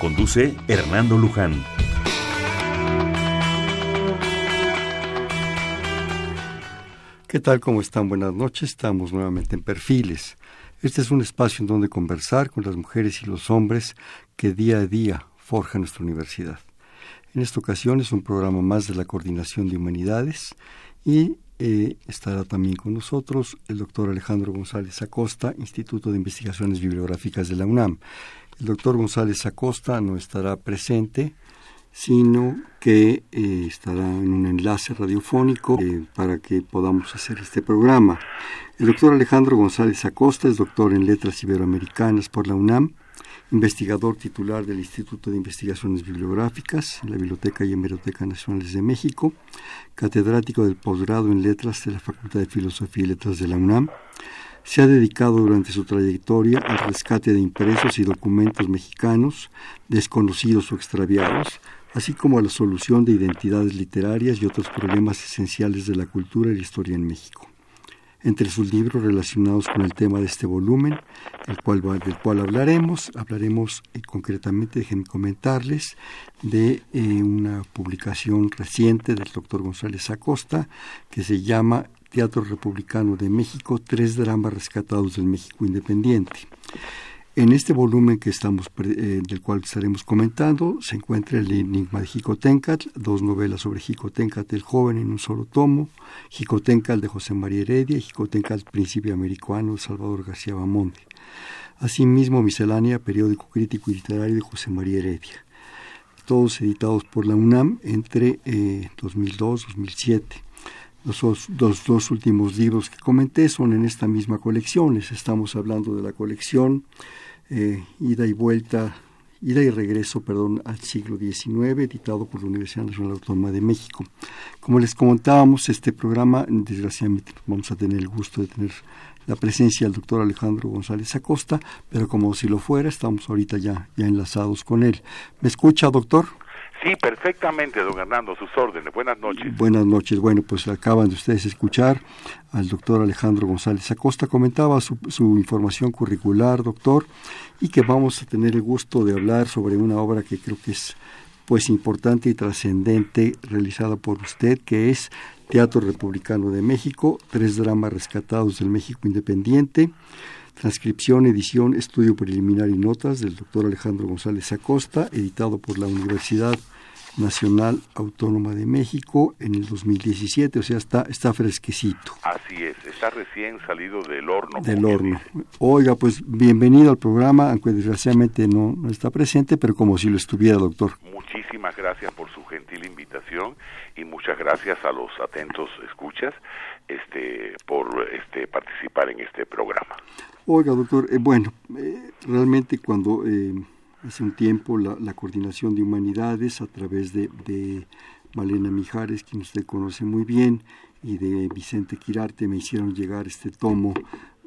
Conduce Hernando Luján. ¿Qué tal? ¿Cómo están? Buenas noches. Estamos nuevamente en Perfiles. Este es un espacio en donde conversar con las mujeres y los hombres que día a día forjan nuestra universidad. En esta ocasión es un programa más de la Coordinación de Humanidades y eh, estará también con nosotros el doctor Alejandro González Acosta, Instituto de Investigaciones Bibliográficas de la UNAM. El doctor González Acosta no estará presente, sino que eh, estará en un enlace radiofónico eh, para que podamos hacer este programa. El doctor Alejandro González Acosta es doctor en Letras Iberoamericanas por la UNAM, investigador titular del Instituto de Investigaciones Bibliográficas la Biblioteca y Hemeroteca Nacionales de México, catedrático del posgrado en Letras de la Facultad de Filosofía y Letras de la UNAM, se ha dedicado durante su trayectoria al rescate de impresos y documentos mexicanos desconocidos o extraviados, así como a la solución de identidades literarias y otros problemas esenciales de la cultura y la historia en México. Entre sus libros relacionados con el tema de este volumen, el cual, del cual hablaremos, hablaremos eh, concretamente, déjenme comentarles, de eh, una publicación reciente del doctor González Acosta que se llama Teatro Republicano de México, tres dramas rescatados del México Independiente. En este volumen que estamos eh, del cual estaremos comentando se encuentra el enigma de Jicotencatl, dos novelas sobre Jicotencatl el joven en un solo tomo, Jicotencatl de José María Heredia y Jicotencatl Príncipe Americano de Salvador García Bamonte. Asimismo, miscelánea, periódico crítico y literario de José María Heredia. Todos editados por la UNAM entre 2002-2007. Los dos, últimos libros que comenté son en esta misma colección. Les estamos hablando de la colección eh, Ida y Vuelta, Ida y Regreso, perdón, al siglo XIX, editado por la Universidad Nacional Autónoma de México. Como les comentábamos, este programa, desgraciadamente, vamos a tener el gusto de tener la presencia del doctor Alejandro González Acosta, pero como si lo fuera, estamos ahorita ya, ya enlazados con él. ¿Me escucha, doctor? Sí, perfectamente, don Hernando, sus órdenes. Buenas noches. Buenas noches. Bueno, pues acaban de ustedes escuchar al doctor Alejandro González Acosta. Comentaba su, su, información curricular, doctor, y que vamos a tener el gusto de hablar sobre una obra que creo que es pues importante y trascendente realizada por usted, que es Teatro Republicano de México, tres dramas rescatados del México Independiente. Transcripción, edición, estudio preliminar y notas del doctor Alejandro González Acosta, editado por la Universidad Nacional Autónoma de México en el 2017, o sea, está, está fresquecito. Así es, está recién salido del horno. Del horno. Oiga, pues bienvenido al programa, aunque desgraciadamente no, no está presente, pero como si lo estuviera, doctor. Muchísimas gracias por su gentil invitación y muchas gracias a los atentos escuchas este, por este, participar en este programa. Oiga, doctor, eh, bueno, eh, realmente cuando eh, hace un tiempo la, Coordinación de Humanidades a través de, de, Malena Mijares, quien usted conoce muy bien, y de Vicente Quirarte me hicieron llegar este tomo,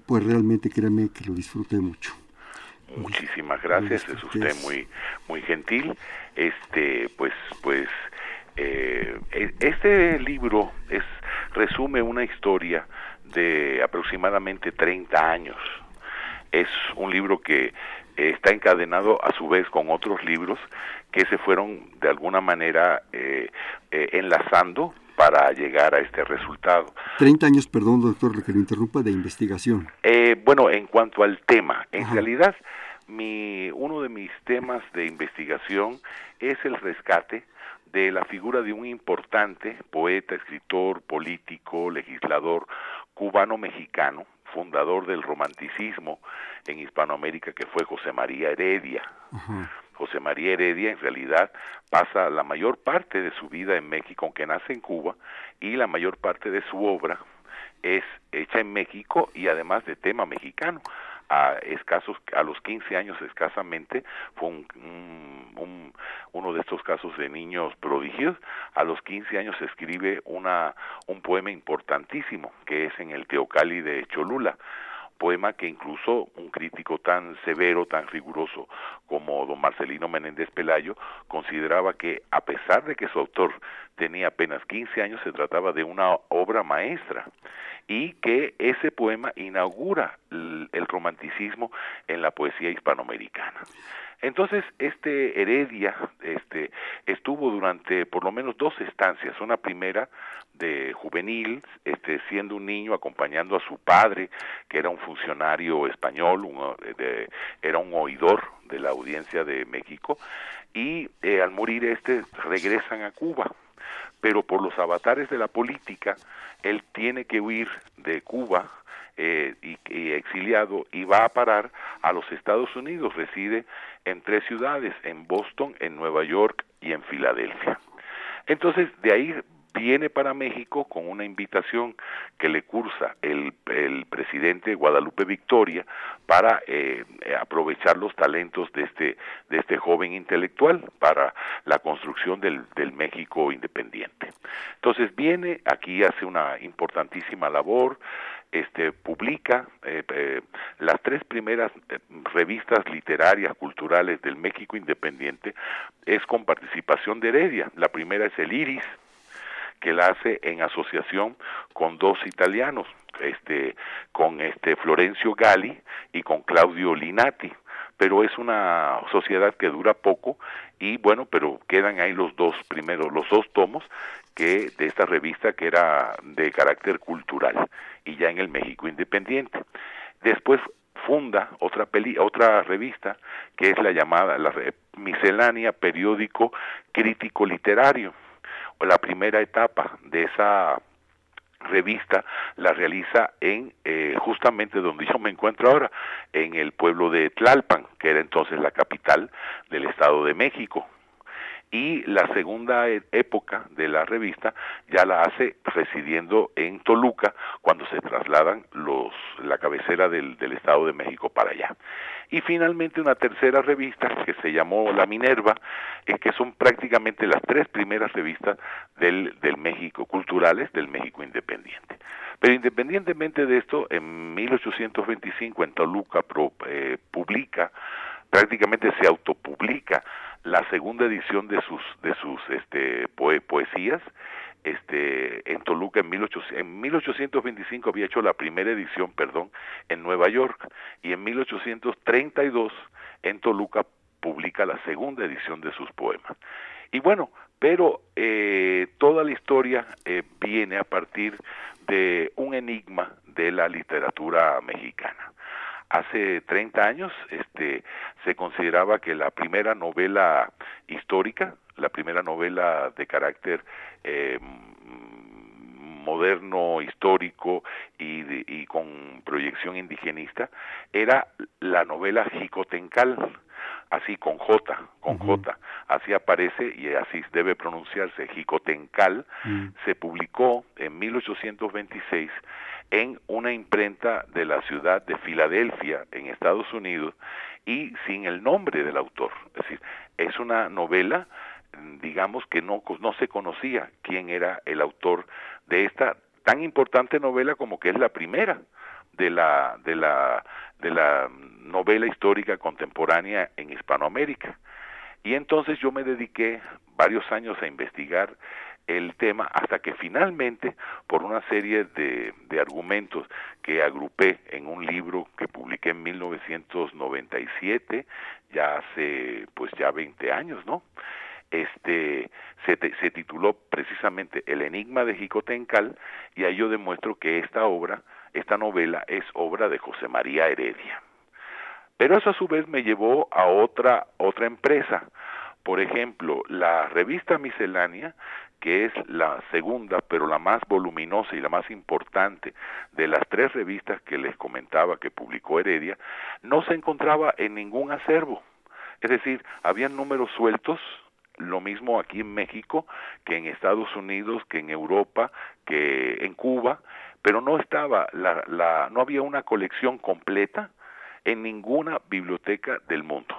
pues realmente créame que lo disfruté mucho. Muchísimas gracias, es usted muy muy gentil. Este, pues, pues, e, este libro es resume una historia de aproximadamente 30 años es un libro que está encadenado a su vez con otros libros que se fueron de alguna manera eh, eh, enlazando para llegar a este resultado. 30 años, perdón, doctor, que lo interrumpa, de investigación. Eh, bueno, en cuanto al tema, en realidad mi, uno de mis temas de investigación es el rescate de la figura de un importante poeta, escritor, político, legislador cubano-mexicano, fundador del romanticismo en Hispanoamérica, que fue José María Heredia. José María Heredia en realidad pasa la mayor parte de su vida en México, aunque nace en Cuba, y la mayor parte de su obra es hecha en México y además de tema mexicano. A escasos, a los 15 años escasamente, fue un, un uno de estos casos de niños prodigios, a los 15 años escribe una, un poema importantísimo, que es en el Teocali de Cholula, poema que incluso un crítico tan severo, tan riguroso como don Marcelino Menéndez Pelayo consideraba que a pesar de que su autor tenía apenas 15 años, se trataba de una obra maestra y que ese poema inaugura el, romanticismo en la poesía hispanoamericana. Entonces, este Heredia este, estuvo durante por lo menos dos estancias. Una primera de juvenil, este, siendo un niño acompañando a su padre, que era un funcionario español, era un oidor de la audiencia de México, y eh, al morir este regresan a Cuba. Pero por los avatares de la política, él tiene que huir de Cuba eh, y, exiliado y va a parar a los Estados Unidos. Reside en tres ciudades, en Boston, en Nueva York y en Filadelfia. Entonces, de ahí viene para México con una invitación que le cursa el, el presidente Guadalupe Victoria para eh, aprovechar los talentos de este, de este joven intelectual para la construcción del, del México independiente. Entonces viene, aquí hace una importantísima labor, este, publica eh, eh, las tres primeras revistas literarias, culturales del México independiente, es con participación de Heredia. La primera es el Iris, que la hace en asociación con dos italianos, este, con este Florencio Gali y con Claudio Linati pero es una sociedad que dura poco y bueno, pero quedan ahí los dos primeros, los dos tomos que de esta revista que era de carácter cultural y ya en el México independiente. Después funda otra peli, otra revista que es la llamada la miscelánea periódico crítico literario la primera etapa de esa revista la realiza en eh, justamente donde yo me encuentro ahora, en el pueblo de Tlalpan, que era entonces la capital del Estado de México. Y la segunda e, época de la revista ya la hace residiendo en Toluca cuando se trasladan los la cabecera del, del Estado de México para allá y finalmente una tercera revista que se llamó La Minerva, eh, que son prácticamente las tres primeras revistas del, del México, culturales del México independiente. Pero independientemente de esto, en 1825 en Toluca eh, publica, prácticamente se autopublica la segunda edición de sus, de sus este, poesías, este, en Toluca en, 1800, en 1825 había hecho la primera edición, perdón, en Nueva York y en 1832 en Toluca publica la segunda edición de sus poemas. Y bueno, pero eh, toda la historia eh, viene a partir de un enigma de la literatura mexicana. Hace 30 años este, se consideraba que la primera novela histórica, la primera novela de carácter eh, moderno, histórico y, y, con proyección indigenista, era la novela Jicotencal, así con J, con J, así aparece y así debe pronunciarse, Jicotencal, mm. se publicó en 1826 en una imprenta de la ciudad de Filadelfia, en Estados Unidos, y sin el nombre del autor. Es decir, es una novela, digamos que no, no se conocía quién era el autor de esta tan importante novela como que es la primera de la, de la, de la novela histórica contemporánea en Hispanoamérica. Y entonces yo me dediqué varios años a investigar el tema hasta que finalmente, por una serie de, de, argumentos que agrupé en un libro que publiqué en 1997, ya hace pues ya 20 años, ¿no? Este se, se tituló precisamente El enigma de Jicotencal y ahí yo demuestro que esta obra, esta novela es obra de José María Heredia. Pero eso a su vez me llevó a otra otra empresa. Por ejemplo, la revista Miscelánea que es la segunda, pero la más voluminosa y la más importante de las tres revistas que les comentaba que publicó Heredia, no se encontraba en ningún acervo. Es decir, había números sueltos, lo mismo aquí en México que en Estados Unidos, que en Europa, que en Cuba, pero no estaba la, la no había una colección completa en ninguna biblioteca del mundo.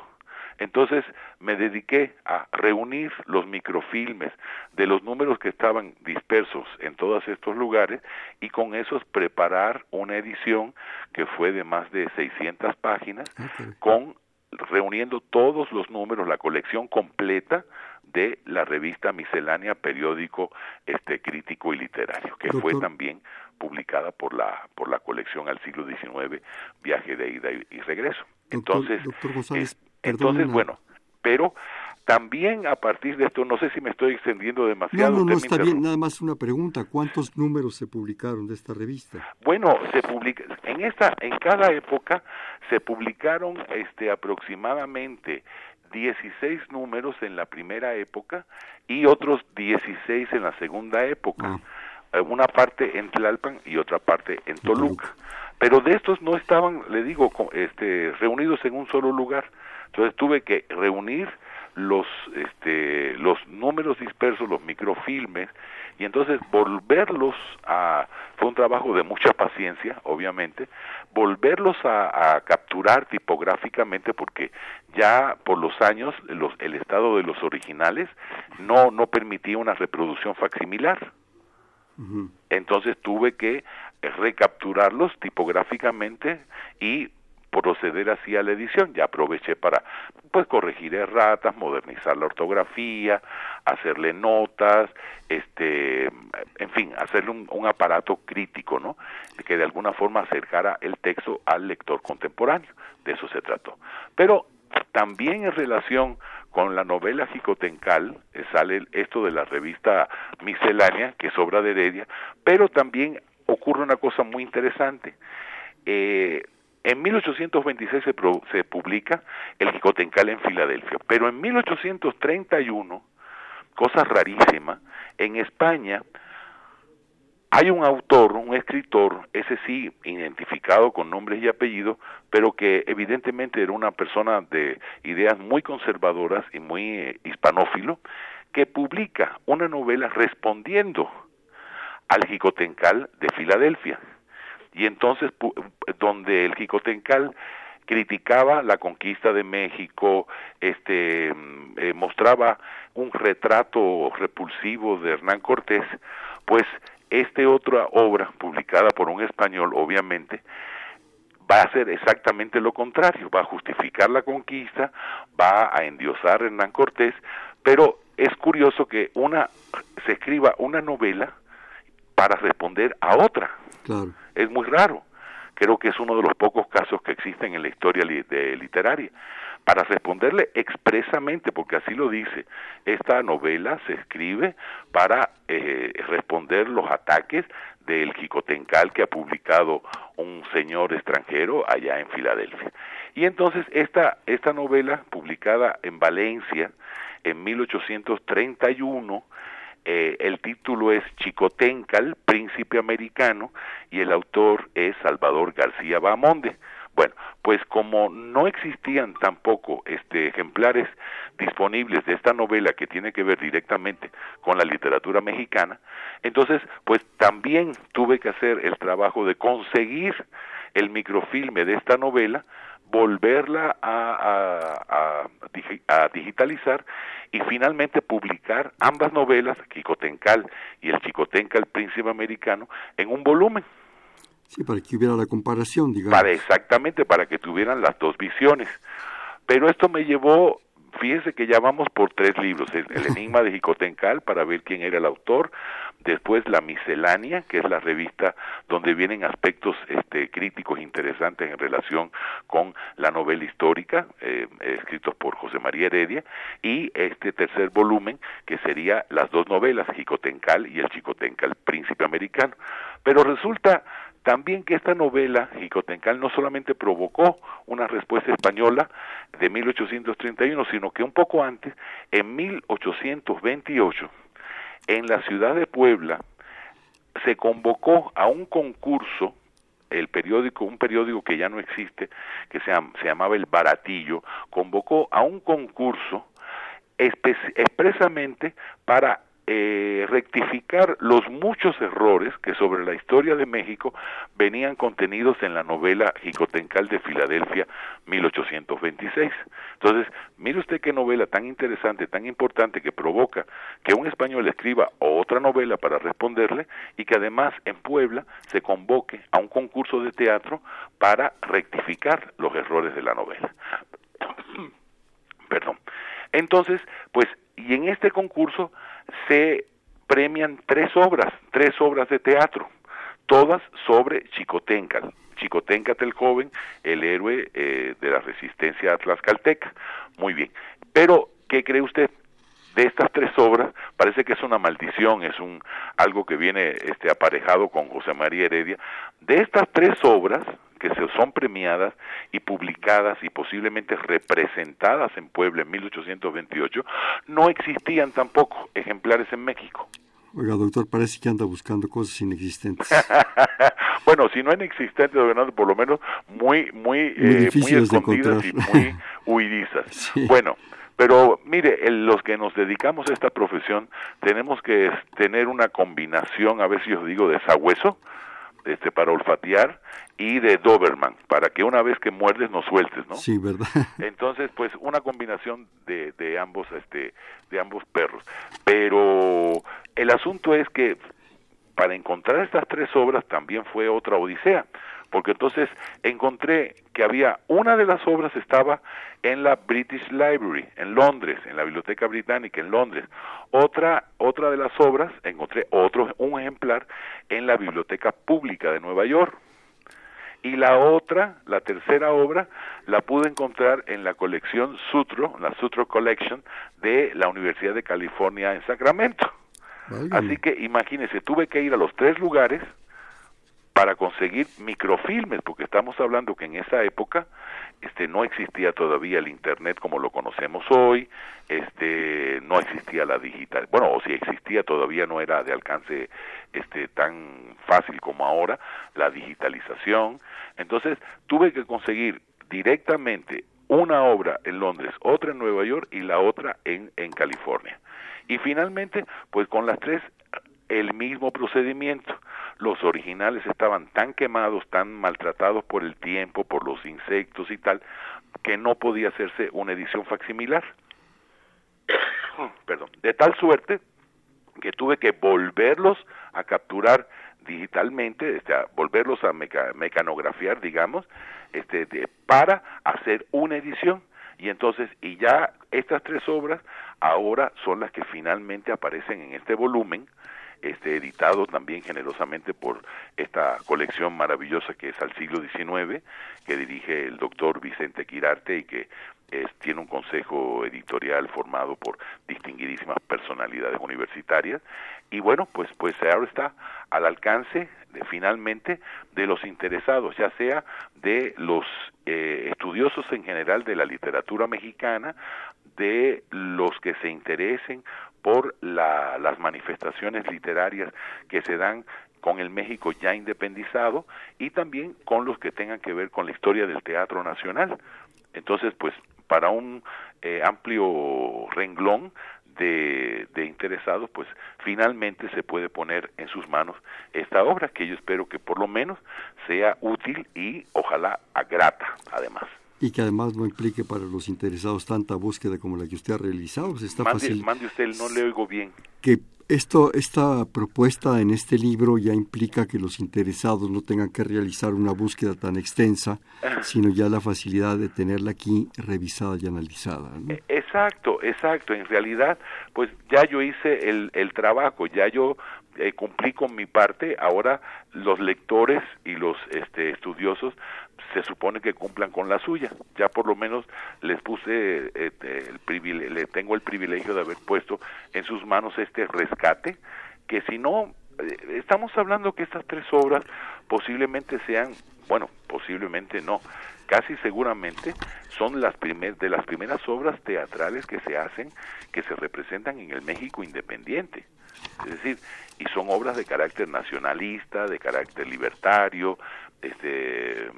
Entonces me dediqué a reunir los microfilmes de los números que estaban dispersos en todos estos lugares y con esos preparar una edición que fue de más de 600 páginas con reuniendo todos los números, la colección completa de la revista miscelánea periódico este crítico y literario que fue también publicada por la por la colección al siglo XIX viaje de ida y, regreso. Entonces entonces bueno pero también a partir de esto, no sé si me estoy extendiendo demasiado. No, no, no está bien, nada más una pregunta. ¿Cuántos números se publicaron de esta revista? Bueno, se publica, en esta, en cada época se publicaron este aproximadamente 16 números en la primera época y otros 16 en la segunda época. Ah. Eh, una parte en Tlalpan y otra parte en Toluca. Pero de estos no estaban, le digo, este, reunidos en un solo lugar. Entonces tuve que reunir los este los números dispersos, los microfilmes y entonces volverlos a fue un trabajo de mucha paciencia, obviamente, volverlos a, capturar tipográficamente porque ya por los años los, el estado de los originales no no permitía una reproducción facsimilar. Entonces tuve que recapturarlos tipográficamente y proceder así a la edición. Ya aproveché para pues corregir erratas, modernizar la ortografía, hacerle notas, este, en fin, hacerle un, un aparato crítico, ¿no? Que de alguna forma acercara el texto al lector contemporáneo. De eso se trató. Pero también en relación con la novela Jicotencal, eh, sale esto de la revista Miscelánea, que es obra de Heredia, pero también ocurre una cosa muy interesante. Eh, en 1826 se, se publica el Jicotencal en Filadelfia, pero en 1831, cosa rarísima, en España hay un autor, un escritor, ese sí, identificado con nombres y apellidos, pero que evidentemente era una persona de ideas muy conservadoras y muy eh, hispanófilo, que publica una novela respondiendo al Jicotencal de Filadelfia y entonces donde el Jicotencal criticaba la conquista de México, este mm, eh, mostraba un retrato repulsivo de Hernán Cortés, pues esta otra obra publicada por un español, obviamente, va a hacer exactamente lo contrario, va a justificar la conquista, va a endiosar a Hernán Cortés, pero es curioso que una se escriba una novela para responder a otra. Es muy raro. Creo que es uno de los pocos casos que existen en la historia de literaria. Para responderle expresamente, porque así lo dice, esta novela se escribe para eh, responder los ataques del Jicotencal que ha publicado un señor extranjero allá en Filadelfia. Y entonces esta, esta novela, publicada en Valencia en 1831, eh, el título es Chicotencal, Príncipe Americano, y el autor es Salvador García Bamonde. Bueno, pues como no existían tampoco este ejemplares disponibles de esta novela que tiene que ver directamente con la literatura mexicana, entonces pues también tuve que hacer el trabajo de conseguir el microfilme de esta novela volverla a, a, digitalizar y finalmente publicar ambas novelas, Quicotencal y el Chicotencal Príncipe Americano, en un volumen. Sí, para que hubiera la comparación, digamos. Para exactamente, para que tuvieran las dos visiones. Pero esto me llevó fíjese que ya vamos por tres libros, el, enigma de Jicotencal para ver quién era el autor, después la miscelánea, que es la revista donde vienen aspectos este, críticos interesantes en relación con la novela histórica, eh, escritos por José María Heredia, y este tercer volumen, que sería las dos novelas, Jicotencal y el Chicotencal Príncipe Americano. Pero resulta también que esta novela, Jicotencal, no solamente provocó una respuesta española de 1831, sino que un poco antes, en 1828, en la ciudad de Puebla, se convocó a un concurso el periódico, un periódico que ya no existe, que se, se llamaba El Baratillo, convocó a un concurso expresamente para eh, rectificar los muchos errores que sobre la historia de México venían contenidos en la novela Jicotencal de Filadelfia 1826. Entonces, mire usted qué novela tan interesante, tan importante que provoca que un español escriba otra novela para responderle y que además en Puebla se convoque a un concurso de teatro para rectificar los errores de la novela. Perdón. Entonces, pues, y en este concurso se premian tres obras, tres obras de teatro, todas sobre Chicotencal. Chicotencat el joven, el héroe eh, de la resistencia tlaxcalteca. Muy bien. Pero, ¿qué cree usted? De estas tres obras, parece que es una maldición, es un algo que viene este aparejado con José María Heredia. De estas tres obras, que se son premiadas y publicadas y posiblemente representadas en Puebla en 1828, no existían tampoco ejemplares en México. Oiga, doctor, parece que anda buscando cosas inexistentes. bueno, si no inexistentes, por lo menos muy, muy, eh, muy escondidas y muy huidizas. Bueno, pero mire, los que nos dedicamos a esta profesión tenemos que tener una combinación, a ver si os digo, de sabueso, este, para olfatear y de Doberman, para que una vez que muerdes no sueltes, ¿no? Sí, verdad. Entonces, pues una combinación de, de ambos, este, de ambos perros. Pero el asunto es que para encontrar estas tres obras también fue otra odisea, porque entonces encontré que había una de las obras estaba en la British Library en Londres, en la Biblioteca Británica en Londres. Otra otra de las obras encontré otro un ejemplar en la Biblioteca Pública de Nueva York. Y la otra, la tercera obra, la pude encontrar en la colección Sutro, la Sutro Collection de la Universidad de California en Sacramento. Así que imagínense, tuve que ir a los tres lugares para conseguir microfilmes, porque estamos hablando que en esa época este no existía todavía el internet como lo conocemos hoy, este no existía la digital, bueno, o si existía todavía no era de alcance este tan fácil como ahora la digitalización. Entonces, tuve que conseguir directamente una obra en Londres, otra en Nueva York y la otra en en California. Y finalmente, pues con las tres el mismo procedimiento los originales estaban tan quemados, tan maltratados por el tiempo, por los insectos y tal, que no podía hacerse una edición facsimilar. Perdón. De tal suerte que tuve que volverlos a capturar digitalmente, este, volverlos a mecanografiar, digamos, este, para hacer una edición. Y entonces, y ya estas tres obras ahora son las que finalmente aparecen en este volumen, este, editado también generosamente por esta colección maravillosa que es al siglo XIX, que dirige el doctor Vicente Quirarte y que tiene un consejo editorial formado por distinguidísimas personalidades universitarias. Y bueno, pues, pues ahora está al alcance de, finalmente de los interesados, ya sea de los eh, estudiosos en general de la literatura mexicana, de los que se interesen por la, las manifestaciones literarias que se dan con el México ya independizado y también con los que tengan que ver con la historia del teatro nacional. Entonces, pues para un eh, amplio renglón de, de, interesados, pues finalmente se puede poner en sus manos esta obra que yo espero que por lo menos sea útil y ojalá grata además y que además no implique para los interesados tanta búsqueda como la que usted ha realizado. Está mande, fácil. Mande usted, no le oigo bien. Que esto, esta propuesta en este libro ya implica que los interesados no tengan que realizar una búsqueda tan extensa, sino ya la facilidad de tenerla aquí revisada y analizada. ¿no? E, exacto, exacto. En realidad, pues ya yo hice el, el trabajo, ya yo eh, cumplí con mi parte, ahora los lectores y los este, estudiosos se supone que cumplan con la suya. Ya por lo menos les puse este, el privilegio, le tengo el privilegio de haber puesto en sus manos este rescate, que si no, eh, estamos hablando que estas tres obras posiblemente sean, bueno, posiblemente no, casi seguramente son las primer, de las primeras obras teatrales que se hacen, que se representan en el México independiente. Es decir, y son obras de carácter nacionalista, de carácter libertario, este,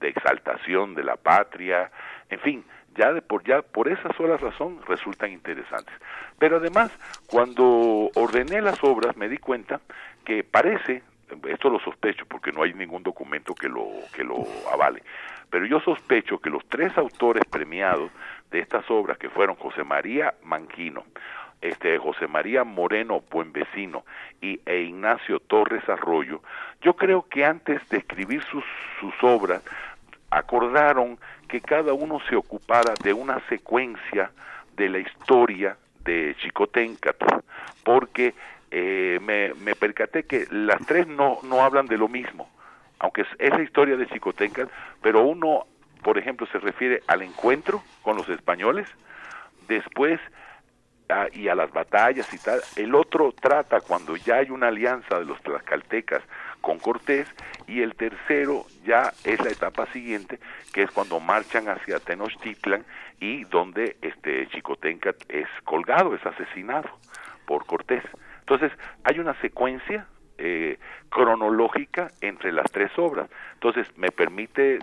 de exaltación de la patria, en fin, ya de por ya por esa sola razón resultan interesantes. Pero además, cuando ordené las obras me di cuenta que parece, esto lo sospecho porque no hay ningún documento que lo que lo avale, pero yo sospecho que los tres autores premiados de estas obras que fueron José María Manquino, este José María Moreno Buenvecino y e Ignacio Torres Arroyo, yo creo que antes de escribir sus, sus obras acordaron que cada uno se ocupara de una secuencia de la historia de Chicoténcatl, porque eh, me, me, percaté que las tres no, no hablan de lo mismo, aunque es, la historia de Chicoténcatl, pero uno, por ejemplo, se refiere al encuentro con los españoles, después y a las batallas y tal. El otro trata cuando ya hay una alianza de los tlaxcaltecas con Cortés y el tercero ya es la etapa siguiente que es cuando marchan hacia Tenochtitlan y donde este Chicotenca es colgado, es asesinado por Cortés. Entonces hay una secuencia eh, cronológica entre las tres obras. Entonces me permite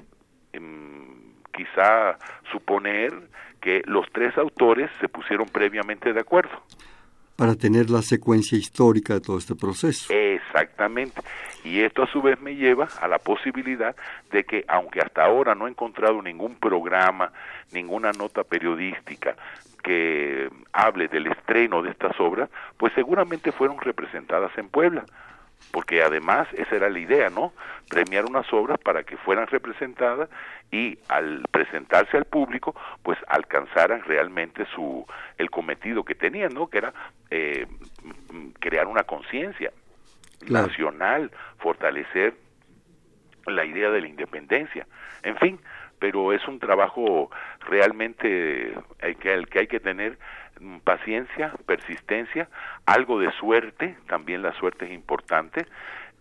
em, quizá suponer que los tres autores se pusieron previamente de acuerdo. Para tener la secuencia histórica de todo este proceso. Exactamente. Y esto a su vez me lleva a la posibilidad de que, aunque hasta ahora no he encontrado ningún programa, ninguna nota periodística que hable del estreno de estas obras, pues seguramente fueron representadas en Puebla porque además esa era la idea, ¿no? Premiar unas obras para que fueran representadas y al presentarse al público, pues alcanzaran realmente su el cometido que tenían, ¿no? Que era eh, crear una conciencia nacional, fortalecer la idea de la independencia, en fin, pero es un trabajo realmente el que, el que hay que tener paciencia, persistencia, algo de suerte, también la suerte es importante.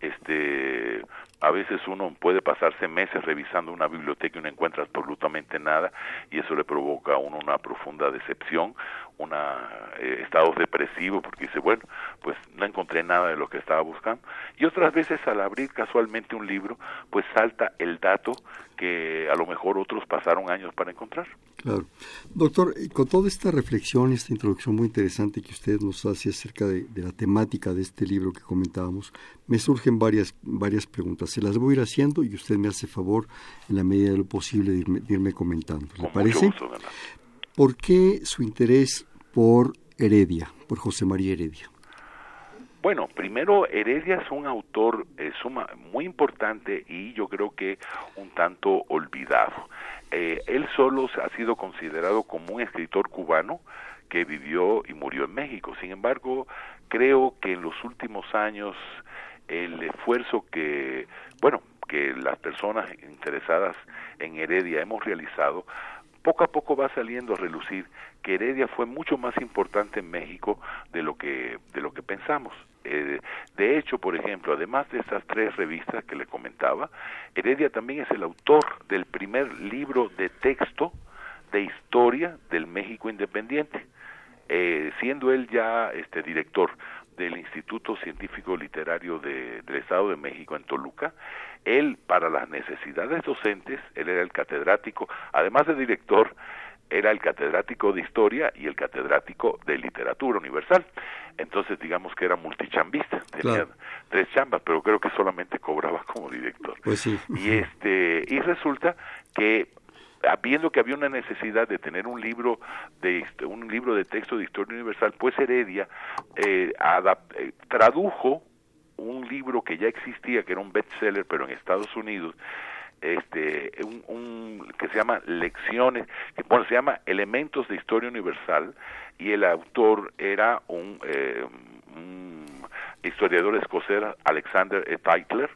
Este, a veces uno puede pasarse meses revisando una biblioteca y no encuentra absolutamente nada y eso le provoca a uno una profunda decepción, un eh, estado depresivo porque dice, bueno, pues no encontré nada de lo que estaba buscando. Y otras veces al abrir casualmente un libro, pues salta el dato que a lo mejor otros pasaron años para encontrar. Claro. Doctor, eh, con toda esta reflexión, esta introducción muy interesante que usted nos hace acerca de, la temática de este libro que comentábamos, me surgen varias, varias preguntas. Se las voy a ir haciendo y usted me hace favor, en la medida de lo posible, de irme, comentando. ¿Le parece? ¿Por qué su interés por Heredia, por José María Heredia? Bueno, primero Heredia es un autor eh, suma, muy importante y yo creo que un tanto olvidado. Eh, él solo ha sido considerado como un escritor cubano que vivió y murió en México. Sin embargo, creo que en los últimos años el esfuerzo que, bueno, que las personas interesadas en Heredia hemos realizado poco a poco va saliendo a relucir que Heredia fue mucho más importante en México de lo que de lo que pensamos. Eh, de hecho, por ejemplo, además de estas tres revistas que le comentaba, Heredia también es el autor del primer libro de texto de historia del México independiente, eh, siendo él ya este director del Instituto Científico Literario del Estado de México en Toluca, él para las necesidades docentes, él era el catedrático, además de director, era el catedrático de historia y el catedrático de literatura universal. Entonces, digamos que era multichambista, tenía tres chambas, pero creo que solamente cobraba como director. Pues sí. Y este y resulta que viendo que había una necesidad de tener un libro de un libro de texto de historia universal, pues Heredia eh, eh, tradujo un libro que ya existía, que era un bestseller, pero en Estados Unidos, este un, que se llama Lecciones, que bueno, se llama Elementos de Historia Universal y el autor era un, eh, historiador escocés, Alexander E. Tytler,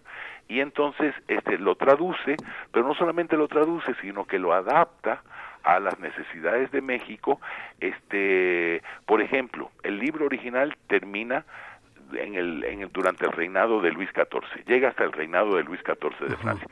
y entonces este lo traduce, pero no solamente lo traduce, sino que lo adapta a las necesidades de México. Este, por ejemplo, el libro original termina en el, en el, durante el reinado de Luis XIV, llega hasta el reinado de Luis XIV de Francia.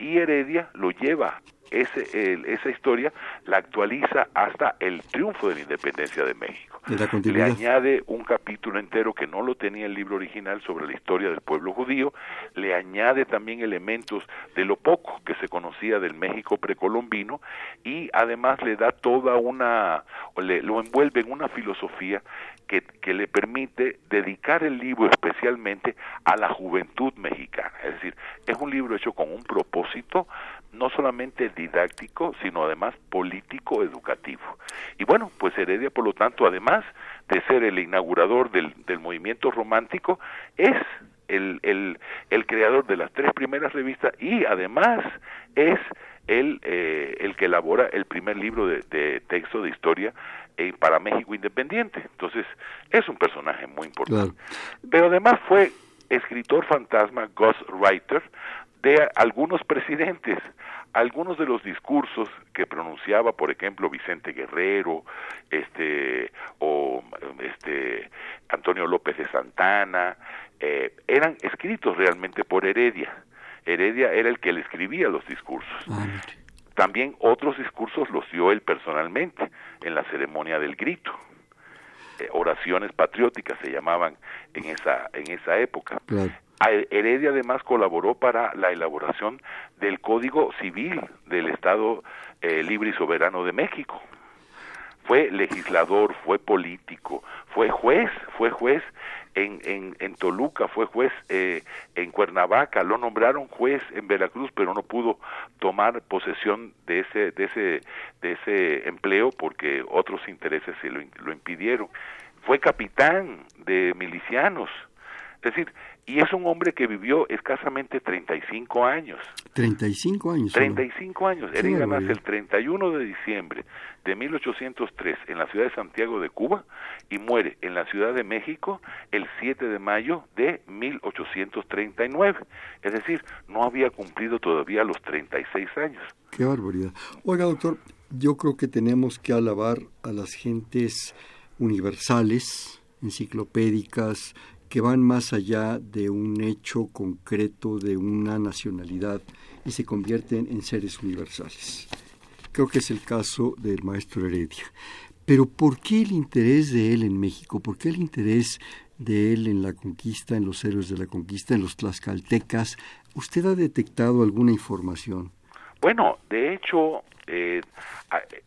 Y Heredia lo lleva ese, esa historia la actualiza hasta el triunfo de la independencia de México. Le añade un capítulo entero que no lo tenía el libro original sobre la historia del pueblo judío, le añade también elementos de lo poco que se conocía del México precolombino y además le da toda una, le, lo envuelve en una filosofía que, que le permite dedicar el libro especialmente a la juventud mexicana. Es decir, es un libro hecho con un propósito no solamente didáctico, sino además político educativo. Y bueno, pues Heredia, por lo tanto, además de ser el inaugurador del, del movimiento romántico, es el, el, el, creador de las tres primeras revistas y además es el, eh, el que elabora el primer libro de, de texto de historia eh, para México Independiente. Entonces, es un personaje muy importante. Pero además fue escritor fantasma, ghostwriter, de algunos presidentes. Algunos de los discursos que pronunciaba, por ejemplo, Vicente Guerrero, este, o este, Antonio López de Santana, eh, eran escritos realmente por Heredia. Heredia era el que le escribía los discursos. Ah, también otros discursos los dio él personalmente en la ceremonia del grito. Eh, oraciones patrióticas se llamaban en esa, en esa época. Heredia además colaboró para la elaboración del Código Civil del Estado eh, Libre y Soberano de México. Fue legislador, fue político, fue juez, fue juez en, en, en Toluca, fue juez eh, en Cuernavaca, lo nombraron juez en Veracruz, pero no pudo tomar posesión de ese, de ese, de ese empleo porque otros intereses se lo, lo impidieron. Fue capitán de milicianos, es decir, y es un hombre que vivió escasamente 35 años. 35 años. 35 años. Heredia nace el 31 de diciembre de 1803 en la ciudad de Santiago de Cuba y muere en la Ciudad de México el 7 de mayo de 1839. Es decir, no había cumplido todavía los 36 años. Qué barbaridad. Oiga, doctor, yo creo que tenemos que alabar a las gentes universales, enciclopédicas, que van más allá de un hecho concreto de una nacionalidad y se convierten en seres universales. Creo que es el caso del maestro Heredia. Pero ¿por qué el interés de él en México? ¿Por qué el interés de él en la conquista, en los héroes de la conquista, en los tlaxcaltecas? ¿Usted ha detectado alguna información? Bueno, de hecho, eh,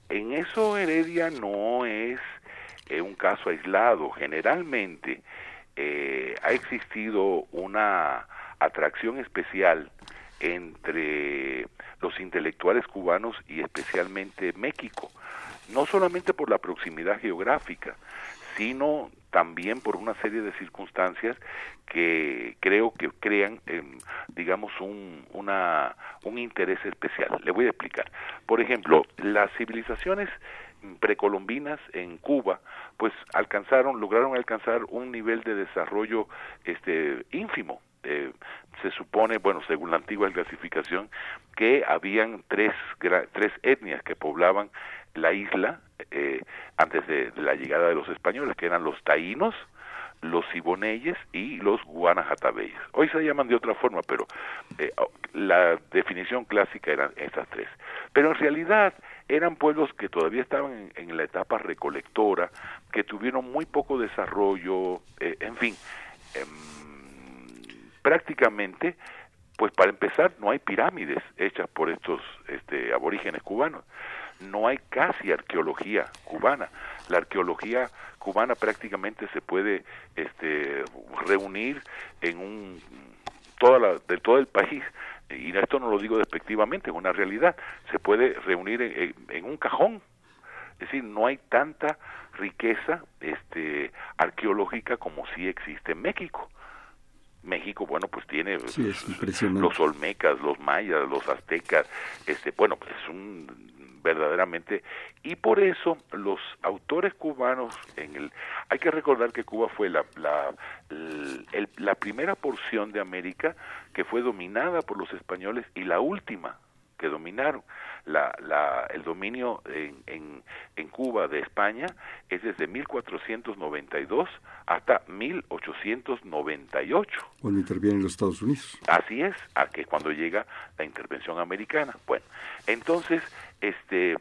en eso Heredia no es eh, un caso aislado. Generalmente, eh, ha existido una atracción especial entre los intelectuales cubanos y especialmente México, no solamente por la proximidad geográfica, sino también por una serie de circunstancias que creo que crean, em, digamos, un, una, un interés especial. Le voy a explicar. Por ejemplo, las civilizaciones precolombinas en Cuba, pues alcanzaron, lograron alcanzar un nivel de desarrollo este ínfimo. Eh, se supone, bueno, según la antigua clasificación, que habían tres, tres etnias que poblaban la isla eh, antes de la llegada de los españoles, que eran los taínos, los siboneyes y los guanajatabeyes. Hoy se llaman de otra forma, pero eh, la definición clásica eran estas tres. Pero en realidad eran pueblos que todavía estaban en, la etapa recolectora, que tuvieron muy poco desarrollo, eh, en fin, em, prácticamente, pues para empezar, no hay pirámides hechas por estos este, aborígenes cubanos, no hay casi arqueología cubana, la arqueología cubana prácticamente se puede este, reunir en un toda la, de todo el país y esto no lo digo despectivamente, es una realidad, se puede reunir en, un cajón. Es decir, no hay tanta riqueza este, arqueológica como sí existe en México. México, bueno, pues tiene los olmecas, los mayas, los aztecas, este, bueno, pues es un verdaderamente y por eso los autores cubanos en el hay que recordar que Cuba fue la la, la primera porción de América que fue dominada por los españoles y la última que dominaron. La, la, el dominio en, en, en, Cuba de España es desde 1492 hasta 1898. Cuando intervienen los Estados Unidos. Así es, a que cuando llega la intervención americana. Bueno, entonces, este,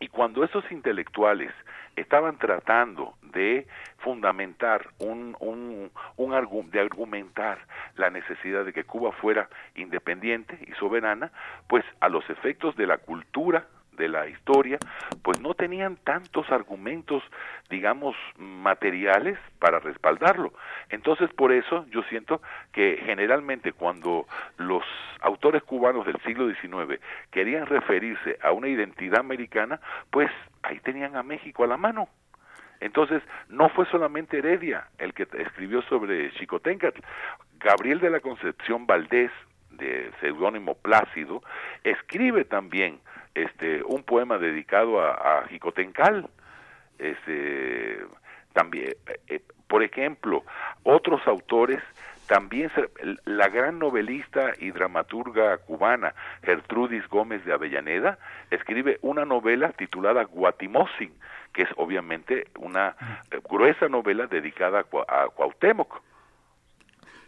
y cuando esos intelectuales estaban tratando de fundamentar un, un, un de argumentar la necesidad de que Cuba fuera independiente y soberana, pues a los efectos de la cultura de la historia, pues no tenían tantos argumentos, digamos, materiales para respaldarlo. Entonces, por eso yo siento que generalmente cuando los autores cubanos del siglo XIX querían referirse a una identidad americana, pues ahí tenían a México a la mano. Entonces, no fue solamente Heredia el que escribió sobre Chicotencatl. Gabriel de la Concepción Valdés, de seudónimo Plácido, escribe también este un poema dedicado a, a Jicotencal. Este, también, eh, eh, por ejemplo, otros autores también la gran novelista y dramaturga cubana Gertrudis Gómez de Avellaneda escribe una novela titulada Guatimosin, que es obviamente una gruesa novela dedicada a, Cuauhtémoc.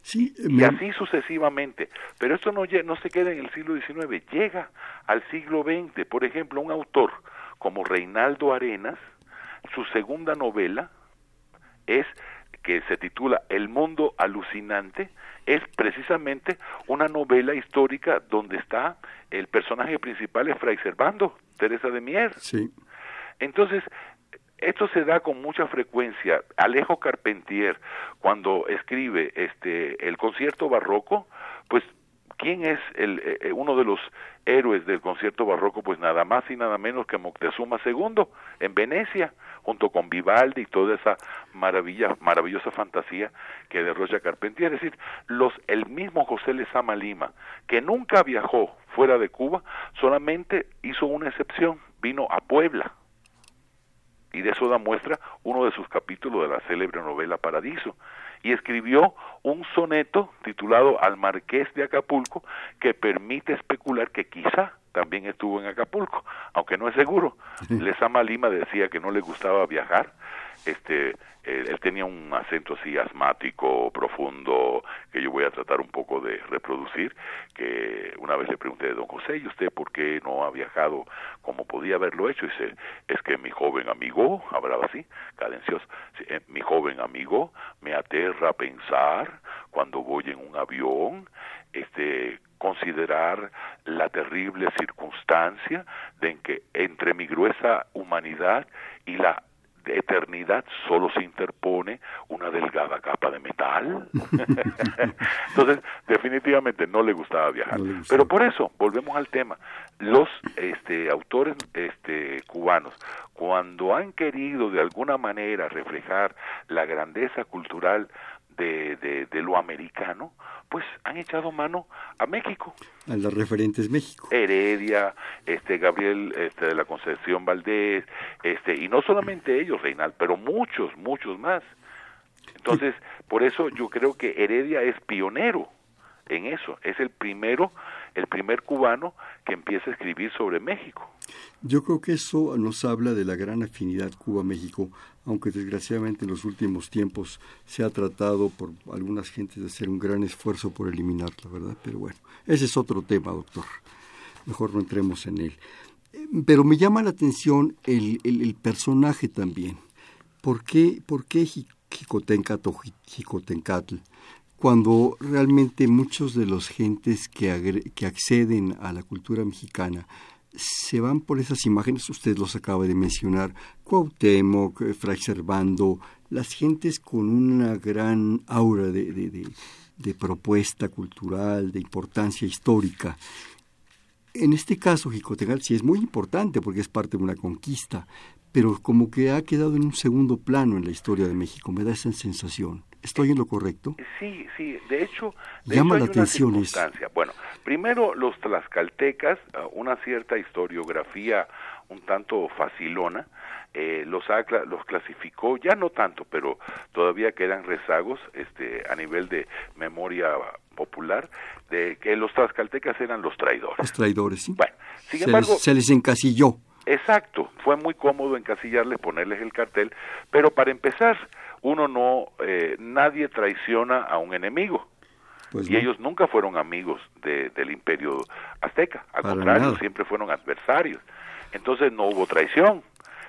Sí, Y así sucesivamente. Pero esto no, no se queda en el siglo XIX, llega al siglo XX. Por ejemplo, un autor como Reinaldo Arenas, su segunda novela es que se titula El mundo alucinante, es precisamente una novela histórica donde está el personaje principal es Fray Servando, Teresa de Mier. Sí. Entonces, esto se da con mucha frecuencia. Alejo Carpentier, cuando escribe este el concierto barroco, pues ¿quién es el, eh, eh, uno de los héroes del concierto barroco? Pues nada más y nada menos que Moctezuma II en Venecia, junto con Vivaldi y toda esa maravilla, maravillosa fantasía que derrocha Carpentier. Es decir, los, el mismo José Lezama Lima, que nunca viajó fuera de Cuba, solamente hizo una excepción, vino a Puebla y de eso da muestra uno de sus capítulos de la célebre novela Paradiso, y escribió un soneto titulado Al Marqués de Acapulco que permite especular que quizá también estuvo en Acapulco, aunque no es seguro. Lezama Lima decía que no le gustaba viajar, este él tenía un acento así asmático, profundo, que yo voy a tratar un poco de reproducir, que una vez le pregunté, don José, ¿y usted por qué no ha viajado como podía haberlo hecho? Y dice, es que mi joven amigo, hablaba así, cadencioso, eh, mi joven amigo me aterra a pensar cuando voy en un avión, este considerar la terrible circunstancia de que entre mi gruesa humanidad y la eternidad solo se interpone una delgada capa de metal. Entonces, definitivamente no le gustaba viajar. Pero por eso, volvemos al tema, los este, autores este, cubanos, cuando han querido de alguna manera reflejar la grandeza cultural de, de, de lo americano, pues han echado mano a México. A los referentes México. Heredia, este Gabriel este, de la Concepción Valdés, este y no solamente ellos, Reinal, pero muchos, muchos más. Entonces, por eso yo creo que Heredia es pionero en eso, es el primero, el primer cubano que empieza a escribir sobre México. Yo creo que eso nos habla de la gran afinidad Cuba-México, aunque desgraciadamente en los últimos tiempos se ha tratado por algunas gentes de hacer un gran esfuerzo por eliminarla, ¿verdad? Pero bueno, ese es otro tema, doctor. Mejor no entremos en él. Pero me llama la atención el, personaje también. ¿Por qué, por qué Jicotencatl, Jicotencatl cuando realmente muchos de los gentes que, que acceden a la cultura mexicana se van por esas imágenes, usted los acaba de mencionar, Cuauhtémoc, eh, Fray Servando, las gentes con una gran aura de, propuesta cultural, de importancia histórica. En este caso, Jicotegal sí es muy importante porque es parte de una conquista, pero como que ha quedado en un segundo plano en la historia de México, me da esa sensación. ¿Estoy en lo correcto? Sí, sí, de hecho, llama la atención Bueno, primero los tlaxcaltecas, uh, una cierta historiografía un tanto facilona, eh, los, los clasificó, ya no tanto, pero todavía quedan rezagos este, a nivel de memoria popular, de que los tlaxcaltecas eran los traidores. Los traidores, sí. Bueno, sin embargo... se les encasilló. Exacto, fue muy cómodo encasillarles, ponerles el cartel, pero para empezar, uno no, eh, nadie traiciona a un enemigo. Pues y ellos nunca fueron amigos del imperio azteca, al contrario, siempre fueron adversarios. Entonces no hubo traición.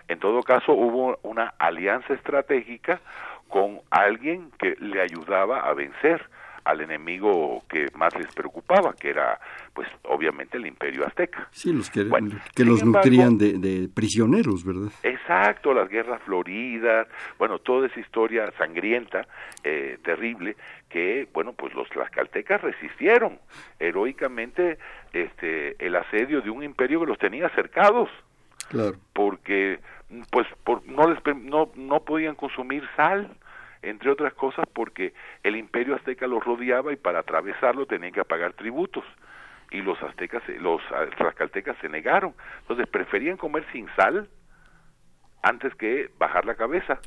En todo caso, hubo una alianza estratégica con alguien que le ayudaba a vencer al enemigo que más les preocupaba, que era, pues, obviamente el imperio azteca. Sí, los que, que los nutrían de, prisioneros, ¿verdad? Exacto, las guerras floridas, bueno, toda esa historia sangrienta, eh, terrible, que, bueno, pues los tlaxcaltecas resistieron heroicamente este, el asedio de un imperio que los tenía cercados. Claro. Porque, pues, por, no, les, no, no podían consumir sal, entre otras cosas porque el imperio azteca los rodeaba y para atravesarlo tenían que pagar tributos y los aztecas, los tlaxcaltecas se negaron. Entonces preferían comer sin sal antes que bajar la cabeza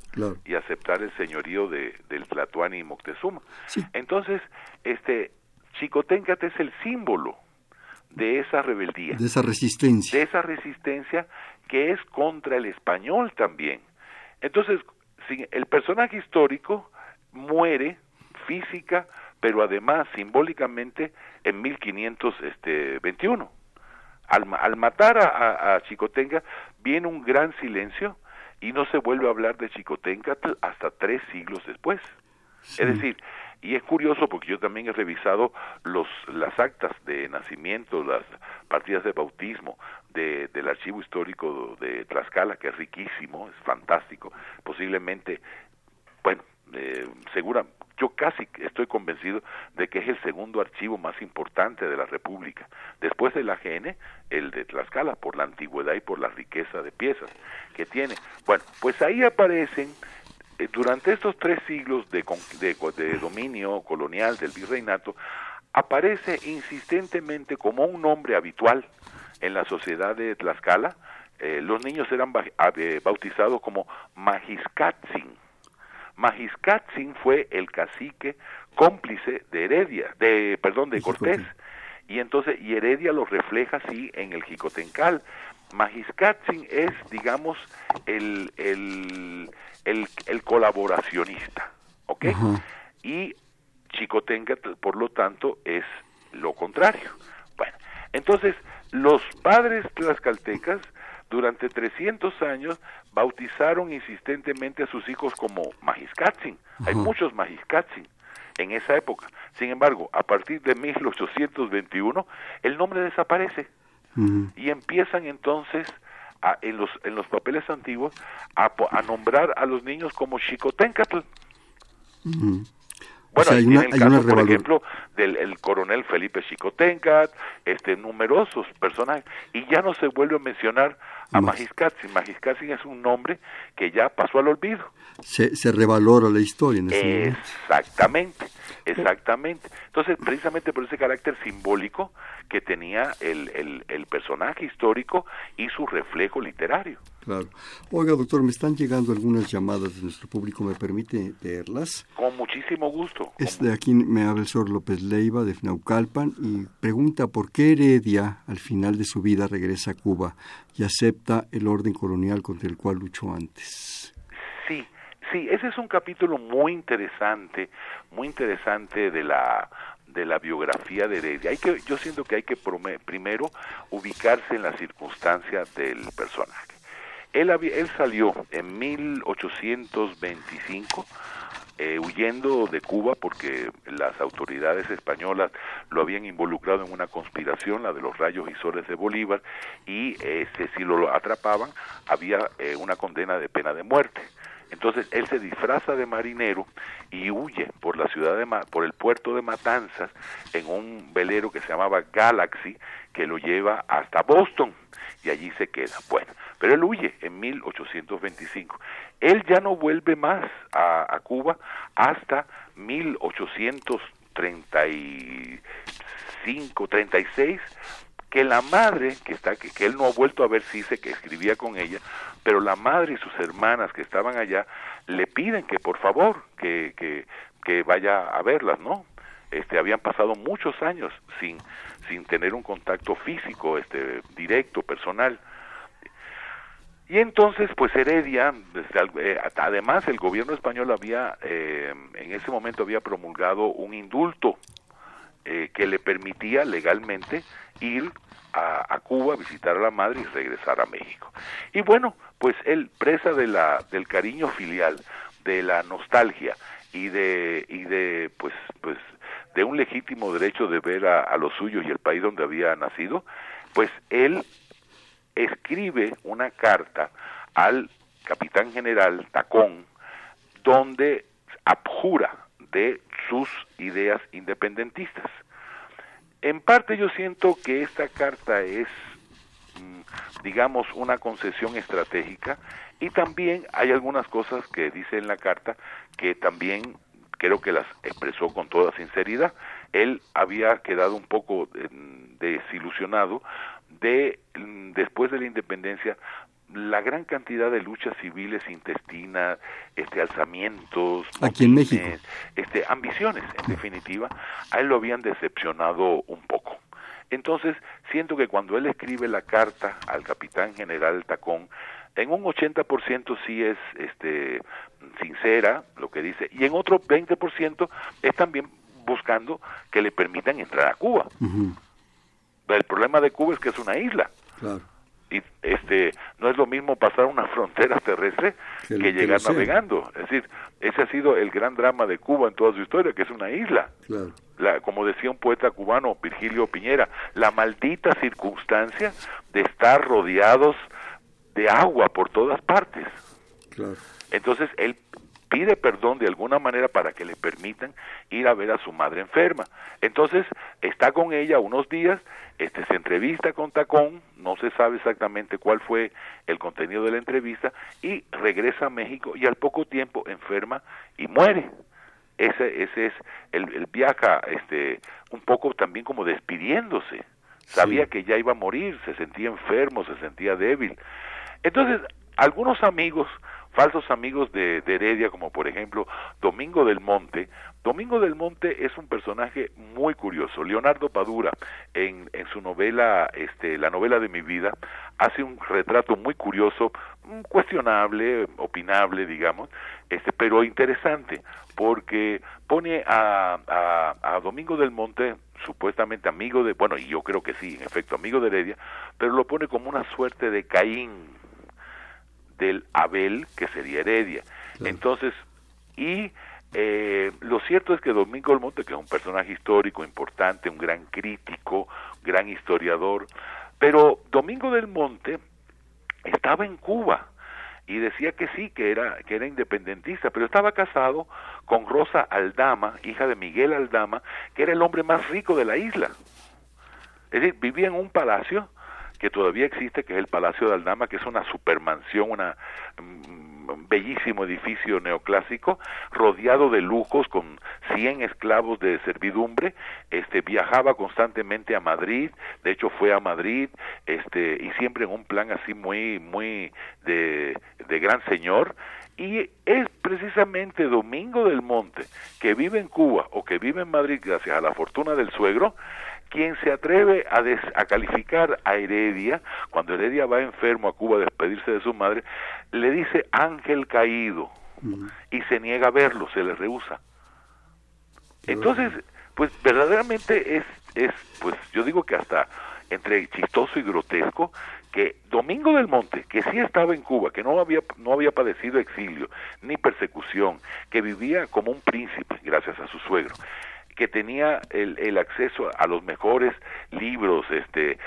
y aceptar el señorío de, del Tlatuani y Moctezuma. Entonces, este Chicoténcate es el símbolo de esa rebeldía. De esa resistencia. De esa resistencia que es contra el español también. Entonces, el personaje histórico muere física, pero además simbólicamente en 1521. Al, al matar a, Chicotenga viene un gran silencio y no se vuelve a hablar de Chicotenga hasta tres siglos después. Es decir, y es curioso porque yo también he revisado los, las actas de nacimiento, las partidas de bautismo de, del archivo histórico de Tlaxcala, que es riquísimo, es fantástico. Posiblemente, bueno, eh, segura, yo casi estoy convencido de que es el segundo archivo más importante de la República, después de la GN, el de Tlaxcala, por la antigüedad y por la riqueza de piezas que tiene. Bueno, pues ahí aparecen eh, durante estos tres siglos de, de, dominio colonial del virreinato, aparece insistentemente como un nombre habitual en la sociedad de Tlaxcala. Eh, los niños eran eh, bautizados como Majiscatzin. Majiscatzin fue el cacique cómplice de Heredia, de perdón, de Cortés. Y entonces y Heredia lo refleja así en el Jicotencal. Majiscatzin es, digamos, el, el el, el colaboracionista, ¿ok? Y Chicotenca, por lo tanto, es lo contrario. Bueno, entonces, los padres tlaxcaltecas durante 300 años bautizaron insistentemente a sus hijos como Majiscatzin. Hay muchos Majiscatzin en esa época. Sin embargo, a partir de 1821, el nombre desaparece. Y empiezan entonces en, los, en los papeles antiguos a, a, nombrar a los niños como Xicoténcatl. Bueno, hay en el caso, por ejemplo, del el coronel Felipe Xicotencat, este, numerosos personajes, y ya no se vuelve a mencionar a Majiscatzin. Majiscatzin es un nombre que ya pasó al olvido. Se, se revalora la historia en ese Exactamente, exactamente. Entonces, precisamente por ese carácter simbólico que tenía el, el, el personaje histórico y su reflejo literario. Claro. Oiga, doctor, me están llegando algunas llamadas de nuestro público, ¿me permite leerlas? Con muchísimo gusto. Este, aquí me habla el señor López Leiva de Fnaucalpan y pregunta por qué Heredia al final de su vida regresa a Cuba y acepta el orden colonial contra el cual luchó antes. Sí, sí, ese es un capítulo muy interesante, muy interesante de la de la biografía de Heredia. Hay que, yo siento que hay que primero ubicarse en la circunstancia del personaje. Él, él salió en 1825 eh, huyendo de Cuba porque las autoridades españolas lo habían involucrado en una conspiración, la de los rayos y soles de Bolívar, y este, si lo atrapaban había eh, una condena de pena de muerte. Entonces él se disfraza de marinero y huye por la ciudad de por el puerto de Matanzas en un velero que se llamaba Galaxy que lo lleva hasta Boston y allí se queda. Bueno, pero él huye en 1825. Él ya no vuelve más a, Cuba hasta 1835, 36, que la madre, que está, que, que él no ha vuelto a ver si se que escribía con ella, pero la madre y sus hermanas que estaban allá le piden que por favor que, que vaya a verlas, ¿no? Este, habían pasado muchos años sin, sin tener un contacto físico, este, directo, personal. Y entonces, pues Heredia, eh, además el gobierno español había, eh, en ese momento había promulgado un indulto eh, que le permitía legalmente ir a, a, Cuba, visitar a la madre y regresar a México. Y bueno, pues él, presa de la, del cariño filial, de la nostalgia y de, y de pues, pues, de un legítimo derecho de ver a, los suyos y el país donde había nacido, pues él escribe una carta al capitán general Tacón donde abjura de sus ideas independentistas. En parte yo siento que esta carta es, mm, digamos, una concesión estratégica y también hay algunas cosas que dice en la carta que también creo que las expresó con toda sinceridad. Él había quedado un poco desilusionado de mm, después de la independencia la gran cantidad de luchas civiles intestinas, este alzamientos, aquí en México, este ambiciones, en definitiva, a él lo habían decepcionado un poco. Entonces, siento que cuando él escribe la carta al capitán general Tacón, en un 80% sí es este sincera lo que dice y en otro 20% es también buscando que le permitan entrar a Cuba. El problema de Cuba es que es una isla. Y este no es lo mismo pasar una frontera terrestre que, llegar navegando. Es decir, ese ha sido el gran drama de Cuba en toda su historia, que es una isla. La, como decía un poeta cubano, Virgilio Piñera, la maldita circunstancia de estar rodeados de agua por todas partes. Entonces él pide perdón de alguna manera para que le permitan ir a ver a su madre enferma. Entonces está con ella unos días, este se entrevista con Tacón, no se sabe exactamente cuál fue el contenido de la entrevista y regresa a México y al poco tiempo enferma y muere. Ese, ese es el, el viaja este un poco también como despidiéndose. Sabía que ya iba a morir, se sentía enfermo, se sentía débil. Entonces, algunos amigos falsos amigos de, Heredia, como por ejemplo Domingo del Monte. Domingo del Monte es un personaje muy curioso. Leonardo Padura, en, en su novela, este, La novela de mi vida, hace un retrato muy curioso, mm, cuestionable, opinable, digamos, este, pero interesante, porque pone a, a, a Domingo del Monte supuestamente amigo de, bueno, y yo creo que sí, en efecto, amigo de Heredia, pero lo pone como una suerte de Caín, del Abel, que sería Heredia. Entonces, y eh, lo cierto es que Domingo del Monte, que es un personaje histórico importante, un gran crítico, gran historiador, pero Domingo del Monte estaba en Cuba y decía que sí, que era, que era independentista, pero estaba casado con Rosa Aldama, hija de Miguel Aldama, que era el hombre más rico de la isla. Es decir, vivía en un palacio que todavía existe, que es el Palacio de Aldama, que es una supermansión, una un bellísimo edificio neoclásico, rodeado de lujos, con 100 esclavos de servidumbre, este, viajaba constantemente a Madrid, de hecho fue a Madrid, este, y siempre en un plan así muy, muy de, de gran señor, y es precisamente Domingo del Monte, que vive en Cuba o que vive en Madrid gracias a la fortuna del suegro, quien se atreve a, a calificar a Heredia, cuando Heredia va enfermo a Cuba a despedirse de su madre, le dice ángel caído y se niega a verlo, se le rehúsa. Entonces, pues verdaderamente es, es, pues yo digo que hasta entre chistoso y grotesco que Domingo del Monte, que sí estaba en Cuba, que no había, no había padecido exilio ni persecución, que vivía como un príncipe gracias a su suegro, que tenía el, el, acceso a los mejores libros, este,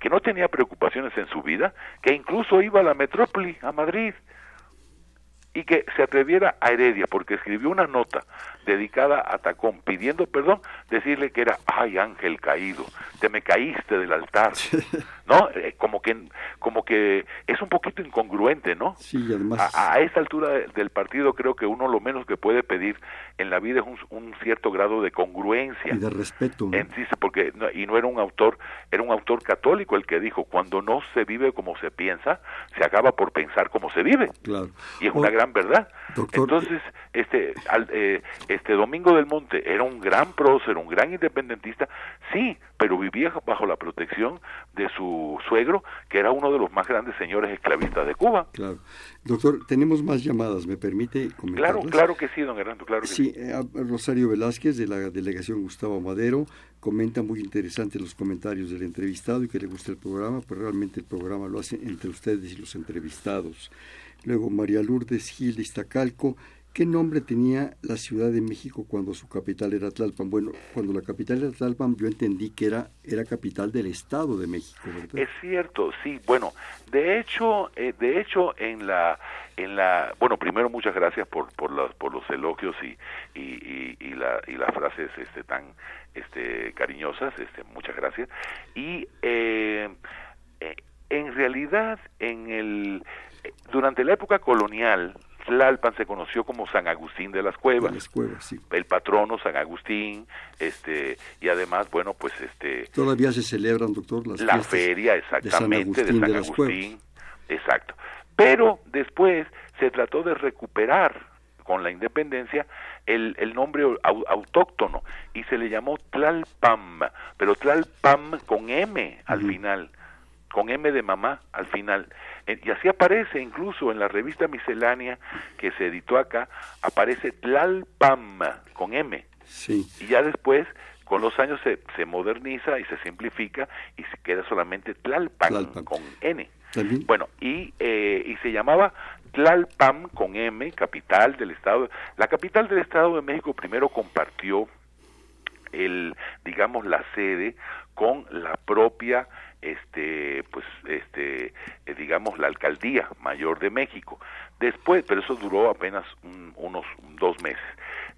que no tenía preocupaciones en su vida, que incluso iba a la metrópoli, a Madrid, y que se atreviera a Heredia, porque escribió una nota dedicada a Tacón pidiendo perdón, decirle que era, ay ángel caído, te me caíste del altar, ¿no? Eh, como que como que es un poquito incongruente, ¿no? Sí, además... A, esta altura del partido creo que uno lo menos que puede pedir en la vida es un, cierto grado de congruencia. Y de respeto. En sí, porque, y no era un autor, era un autor católico el que dijo, cuando no se vive como se piensa, se acaba por pensar como se vive. Claro. Y es una gran verdad. Entonces, este, eh, este Domingo del Monte era un gran prócer, un gran independentista, sí, pero vivía bajo la protección de su suegro, que era uno de los más grandes señores esclavistas de Cuba. Claro. Doctor, tenemos más llamadas, ¿me permite comentar? Claro, claro que sí, don Hernando, claro que sí. Eh, Rosario Velázquez, de la delegación Gustavo Madero, comenta muy interesantes los comentarios del entrevistado y que le gusta el programa, pero realmente el programa lo hace entre ustedes y los entrevistados. Luego María Lourdes Gil de Iztacalco, ¿qué nombre tenía la Ciudad de México cuando su capital era Tlalpan? Bueno, cuando la capital era Tlalpan yo entendí que era, era capital del Estado de México. Es cierto, sí. Bueno, de hecho, eh, de hecho en la en la bueno primero muchas gracias por por los por los elogios y y, y, la, y las frases este tan este cariñosas este muchas gracias y eh, eh, en realidad en el durante la época colonial, Tlalpan se conoció como San Agustín de las Cuevas. las cuevas sí. El patrono San Agustín, este, y además, bueno, pues este. Todavía se celebran, doctor, las La feria, exactamente, de San Agustín. exacto. Pero después se trató de recuperar con la independencia el, el nombre autóctono y se le llamó Tlalpam, pero Tlalpam con M al final, con M de mamá al final. Eh, y así aparece incluso en la revista miscelánea que se editó acá, aparece Tlalpam con M. Sí. Y ya después, con los años, se, se moderniza y se simplifica y se queda solamente Tlalpan, con N. Bueno, y, eh, y se llamaba Tlalpam con M, capital del Estado. La capital del Estado de México primero compartió el, digamos, la sede con la propia este pues este eh, digamos la alcaldía mayor de México. Después pero eso duró apenas unos dos meses.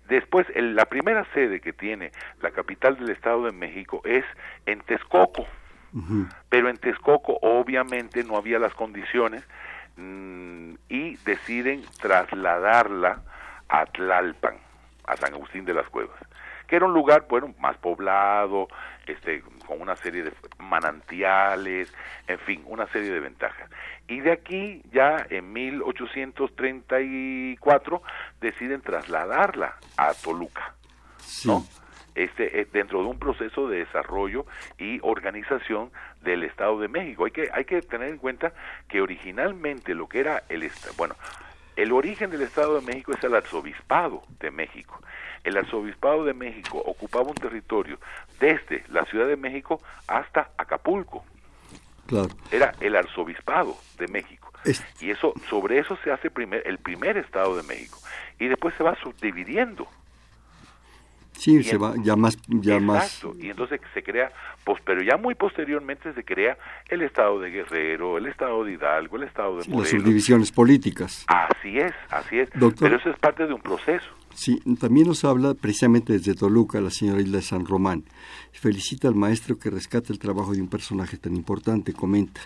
Después la primera sede que tiene la capital del estado de México es en Texcoco. Pero en Texcoco obviamente no había las condiciones mm, y deciden trasladarla a Tlalpan a San Agustín de las Cuevas que era un lugar bueno más poblado este con una serie de manantiales, en fin, una serie de ventajas. Y de aquí ya en 1834 deciden trasladarla a Toluca, ¿no? Este, eh, dentro de un proceso de desarrollo y organización del Estado de México. Hay que, hay que tener en cuenta que originalmente lo que era el bueno, el origen del Estado de México es el arzobispado de México el arzobispado de México ocupaba un territorio desde la Ciudad de México hasta Acapulco. Claro. Era el arzobispado de México. Y eso sobre eso se hace primer, el primer Estado de México. Y después se va subdividiendo. Sí, se va ya más ya exacto, y entonces se crea, pues, pero ya muy posteriormente se crea el Estado de Guerrero, el Estado de Hidalgo, el Estado de Morelos. Las subdivisiones políticas. Así es, así es. pero eso es parte de un proceso. Sí, también nos habla precisamente desde Toluca la señora Isla de San Román. Felicita al maestro que rescata el trabajo de un personaje tan importante, comenta.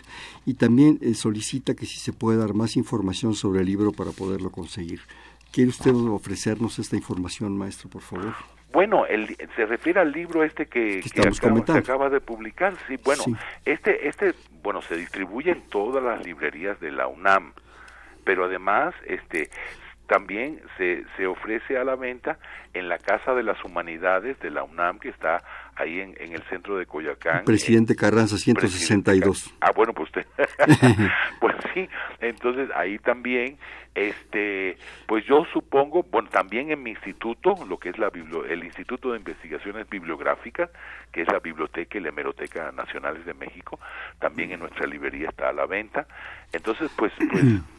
Y también eh, solicita que si se puede dar más información sobre el libro para poderlo conseguir. ¿Quiere usted ofrecernos esta información, maestro, por favor? Bueno, el, se refiere al libro este que, que, acaba, de publicar. Sí, bueno, este, este, bueno, se distribuye en todas las librerías de la UNAM, pero además, este, también se, se ofrece a la venta en la Casa de las Humanidades de la UNAM, que está ahí en, en el centro de Coyoacán. Presidente Carranza, 162. ah, bueno, pues usted. pues sí, entonces ahí también, este, pues yo supongo, bueno, también en mi instituto, lo que es la el Instituto de Investigaciones Bibliográficas, que es la Biblioteca y la Hemeroteca Nacionales de México, también en nuestra librería está a la venta. Entonces, pues, pues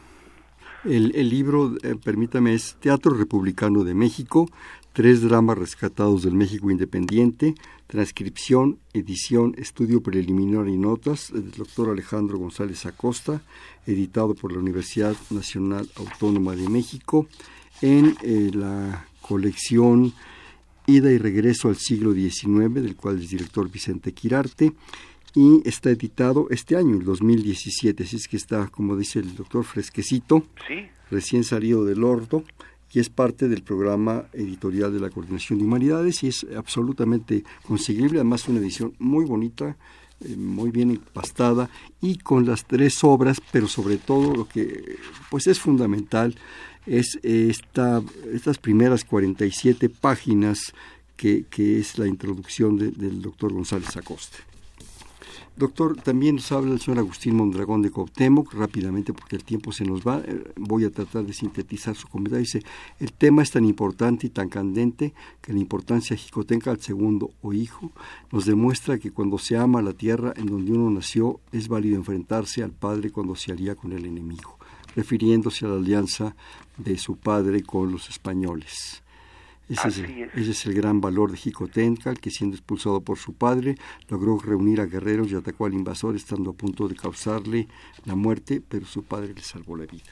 El, libro, eh, permítame, es Teatro Republicano de México, tres dramas rescatados del México Independiente, transcripción, edición, estudio preliminar y notas del doctor Alejandro González Acosta, editado por la Universidad Nacional Autónoma de México, en eh, la colección Ida y Regreso al siglo XIX, del cual es director Vicente Quirarte, y está editado este año, el 2017, así es que está, como dice el doctor, fresquecito, recién salido del orto, y es parte del programa editorial de la Coordinación de Humanidades y es absolutamente conseguible, además una edición muy bonita, eh, muy bien empastada y con las tres obras, pero sobre todo lo que pues es fundamental es esta, estas primeras 47 páginas que, que es la introducción del doctor González Acosta. Doctor, también nos habla el señor Agustín Mondragón de Cuauhtémoc, rápidamente porque el tiempo se nos va, eh, voy a tratar de sintetizar su comentario. Dice, el tema es tan importante y tan candente que la importancia jicotenca al segundo o hijo nos demuestra que cuando se ama la tierra en donde uno nació, es válido enfrentarse al padre cuando se alía con el enemigo, refiriéndose a la alianza de su padre con los españoles. Ese es, el, gran valor de Jicotencal, que siendo expulsado por su padre, logró reunir a guerreros y atacó al invasor, estando a punto de causarle la muerte, pero su padre le salvó la vida.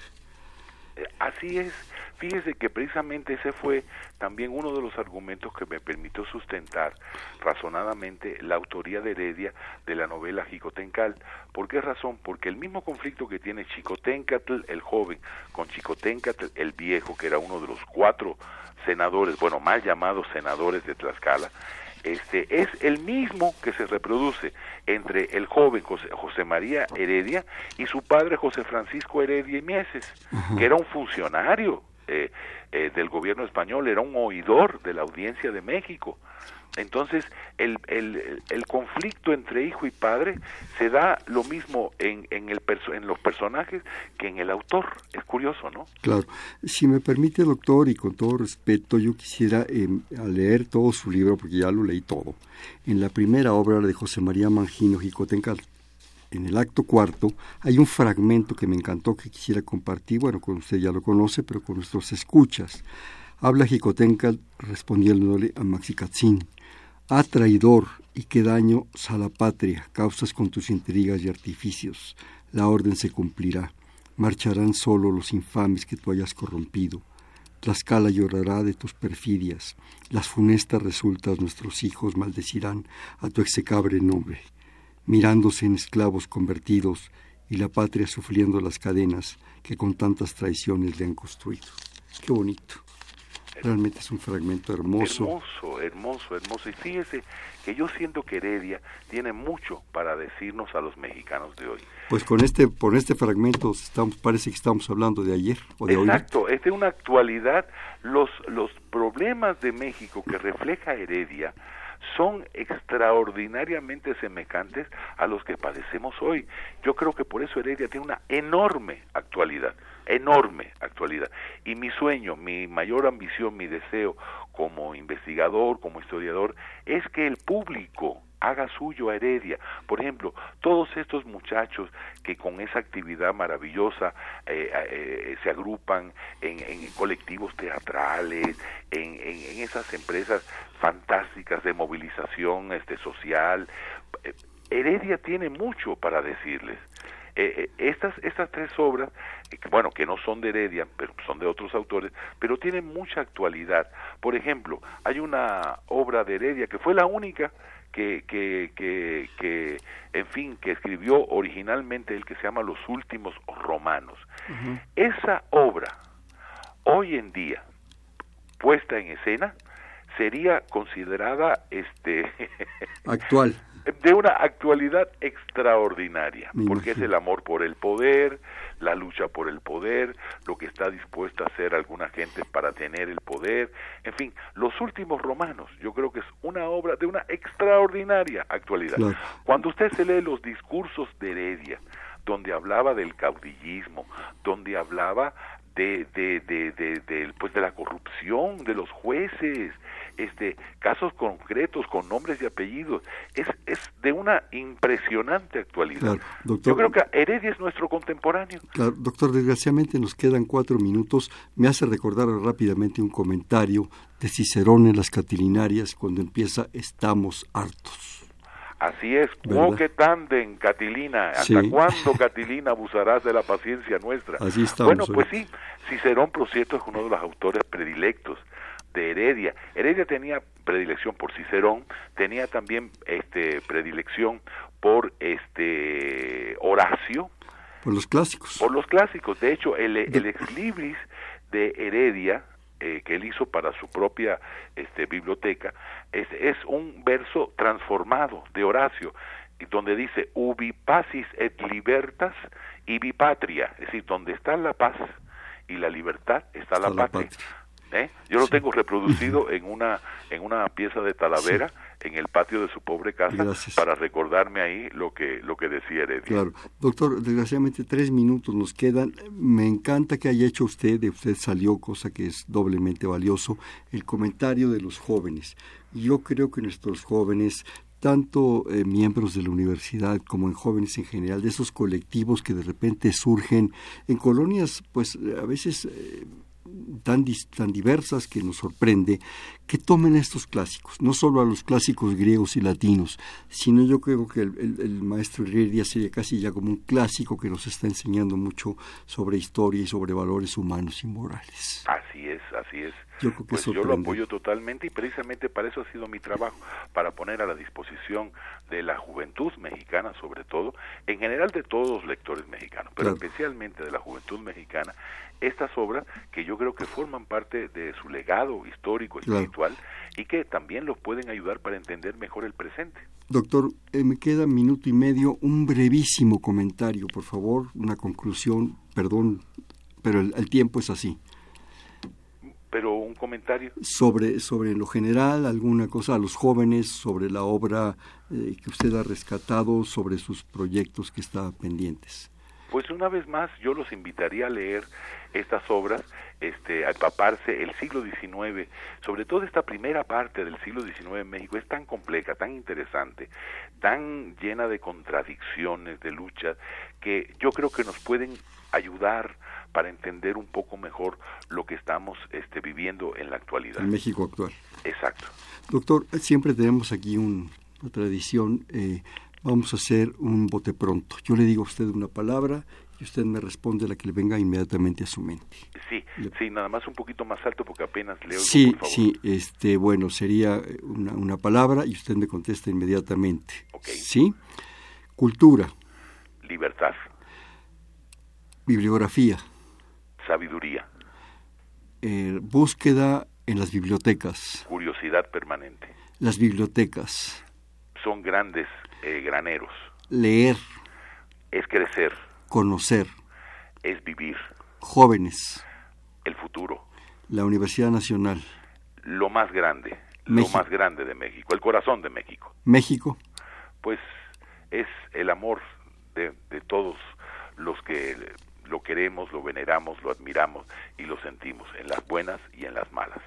Eh, así es. Fíjese que precisamente ese fue también uno de los argumentos que me permitió sustentar razonadamente la autoría de Heredia de la novela Jicotencal. ¿Por qué razón? Porque el mismo conflicto que tiene Chicotencatl el joven con Chicotencatl el viejo, que era uno de los cuatro senadores, bueno, mal llamados senadores de Tlaxcala, este, es el mismo que se reproduce entre el joven José, José, María Heredia y su padre José Francisco Heredia y Mieses, que era un funcionario eh, eh, del gobierno español, era un oidor de la audiencia de México. Entonces, el, el, conflicto entre hijo y padre se da lo mismo en, en, el en los personajes que en el autor. Es curioso, ¿no? Claro. Si me permite, doctor, y con todo respeto, yo quisiera eh, leer todo su libro, porque ya lo leí todo. En la primera obra de José María Mangino Jicotencal, en el acto cuarto, hay un fragmento que me encantó que quisiera compartir, bueno, con usted ya lo conoce, pero con nuestros escuchas. Habla Jicotencal respondiéndole a Maxicatzín Ah, traidor, y qué daño a la patria causas con tus intrigas y artificios. La orden se cumplirá. Marcharán solo los infames que tú hayas corrompido. Tlaxcala llorará de tus perfidias. Las funestas resultas nuestros hijos maldecirán a tu execrable nombre, mirándose en esclavos convertidos y la patria sufriendo las cadenas que con tantas traiciones le han construido. Qué bonito. Realmente es un fragmento hermoso. Hermoso, hermoso, hermoso. Y fíjese que yo siento que Heredia tiene mucho para decirnos a los mexicanos de hoy. Pues con este, por este fragmento estamos, parece que estamos hablando de ayer o de Exacto, es de una actualidad. Los, los problemas de México que refleja Heredia son extraordinariamente semejantes a los que padecemos hoy. Yo creo que por eso Heredia tiene una enorme actualidad, enorme actualidad. Y mi sueño, mi mayor ambición, mi deseo como investigador, como historiador, es que el público haga suyo a Heredia. Por ejemplo, todos estos muchachos que con esa actividad maravillosa eh, eh, se agrupan en, colectivos teatrales, en, esas empresas fantásticas de movilización este, social, eh, Heredia tiene mucho para decirles. estas, estas tres obras, bueno, que no son de Heredia, pero son de otros autores, pero tienen mucha actualidad. Por ejemplo, hay una obra de Heredia que fue la única que, que, que, que, en fin, que escribió originalmente el que se llama Los Últimos Romanos. Esa obra, hoy en día, puesta en escena, sería considerada este actual de una actualidad extraordinaria, porque es el amor por el poder, la lucha por el poder, lo que está dispuesta a hacer alguna gente para tener el poder, en fin, los últimos romanos, yo creo que es una obra de una extraordinaria actualidad. Cuando usted se lee los discursos de Heredia, donde hablaba del caudillismo, donde hablaba de, de, de, de, pues de la corrupción de los jueces, este, casos concretos con nombres y apellidos. Es, es de una impresionante actualidad. doctor, Yo creo que Heredia es nuestro contemporáneo. Claro, doctor, desgraciadamente nos quedan cuatro minutos. Me hace recordar rápidamente un comentario de Cicerón en las Catilinarias cuando empieza Estamos hartos. Así es, que tanden, Catilina, ¿hasta cuándo, Catilina, abusarás de la paciencia nuestra? Así estamos. Bueno, pues sí, Cicerón, por cierto, es uno de los autores predilectos de Heredia. Heredia tenía predilección por Cicerón, tenía también este predilección por este Horacio. Por los clásicos. Por los clásicos. De hecho, el, el ex libris de Heredia, eh, que él hizo para su propia este, biblioteca, es, es un verso transformado de Horacio, donde dice, ubi pacis et libertas ibi patria, es decir, donde está la paz y la libertad está, la, patria. ¿Eh? Yo lo tengo reproducido en una en una pieza de Talavera en el patio de su pobre casa para recordarme ahí lo que lo que decía Heredia. Claro, doctor, desgraciadamente tres minutos nos quedan. Me encanta que haya hecho usted, de usted salió cosa que es doblemente valioso, el comentario de los jóvenes. Yo creo que nuestros jóvenes tanto eh, miembros de la universidad como en jóvenes en general, de esos colectivos que de repente surgen en colonias, pues a veces eh, tan, tan diversas que nos sorprende que tomen estos clásicos, no solo a los clásicos griegos y latinos, sino yo creo que el, maestro Heredia sería casi ya como un clásico que nos está enseñando mucho sobre historia y sobre valores humanos y morales. Así es, así es. Yo, creo que pues yo lo apoyo totalmente y precisamente para eso ha sido mi trabajo, para poner a la disposición de la juventud mexicana sobre todo, en general de todos los lectores mexicanos, pero especialmente de la juventud mexicana, estas obras que yo creo que forman parte de su legado histórico, espiritual, y que también los pueden ayudar para entender mejor el presente. Doctor, eh, me queda minuto y medio, un brevísimo comentario, por favor, una conclusión, perdón, pero el, tiempo es así. Pero un comentario. Sobre, sobre lo general, alguna cosa a los jóvenes, sobre la obra eh, que usted ha rescatado, sobre sus proyectos que están pendientes. Pues una vez más yo los invitaría a leer estas obras, este, a empaparse el siglo XIX, sobre todo esta primera parte del siglo XIX en México es tan compleja, tan interesante, tan llena de contradicciones, de luchas, que yo creo que nos pueden ayudar para entender un poco mejor lo que estamos este, viviendo en la actualidad. En México actual. Exacto. Doctor, siempre tenemos aquí una tradición. Eh, vamos a hacer un bote pronto. Yo le digo a usted una palabra y usted me responde la que le venga inmediatamente a su mente. Sí, sí, nada más un poquito más alto porque apenas leo. Sí, sí, este, bueno, sería una, una, palabra y usted me contesta inmediatamente. ¿Sí? Cultura. Libertad. Bibliografía. Sabiduría. Eh, búsqueda en las bibliotecas. Curiosidad permanente. Las bibliotecas. Son grandes eh, graneros. Leer. Es crecer. Conocer. Es vivir. Jóvenes. El futuro. La Universidad Nacional. Lo más grande. Lo más grande de México. El corazón de México. México. Pues es el amor de, de todos los que lo queremos, lo veneramos, lo admiramos y lo sentimos en las buenas y en las malas.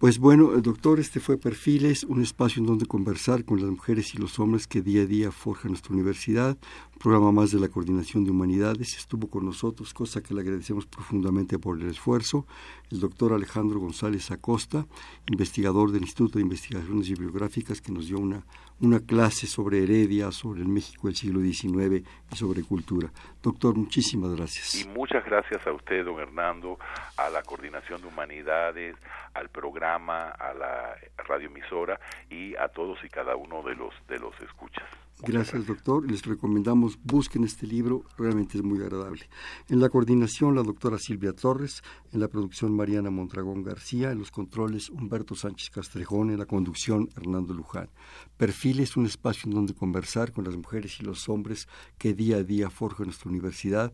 Pues bueno, doctor, este fue Perfiles, un espacio en donde conversar con las mujeres y los hombres que día a día forjan nuestra universidad, un programa más de la Coordinación de Humanidades. Estuvo con nosotros, cosa que le agradecemos profundamente por el esfuerzo, el doctor Alejandro González Acosta, investigador del Instituto de Investigaciones Bibliográficas, que nos dio una, una clase sobre Heredia, sobre el México del siglo XIX y sobre cultura. Doctor, muchísimas gracias. Y muchas gracias a usted, don Hernando, a la Coordinación de Humanidades, al programa, a la radioemisora y a todos y cada uno de los de los escuchas. Gracias, doctor. Les recomendamos, busquen este libro, realmente es muy agradable. En la coordinación, la doctora Silvia Torres, en la producción, Mariana Mondragón García, en los controles, Humberto Sánchez Castrejón, en la conducción, Hernando Luján. Perfil es un espacio en donde conversar con las mujeres y los hombres que día a día forjan nuestra universidad.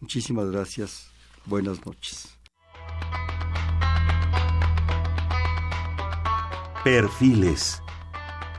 Muchísimas gracias. Buenas noches. Perfiles,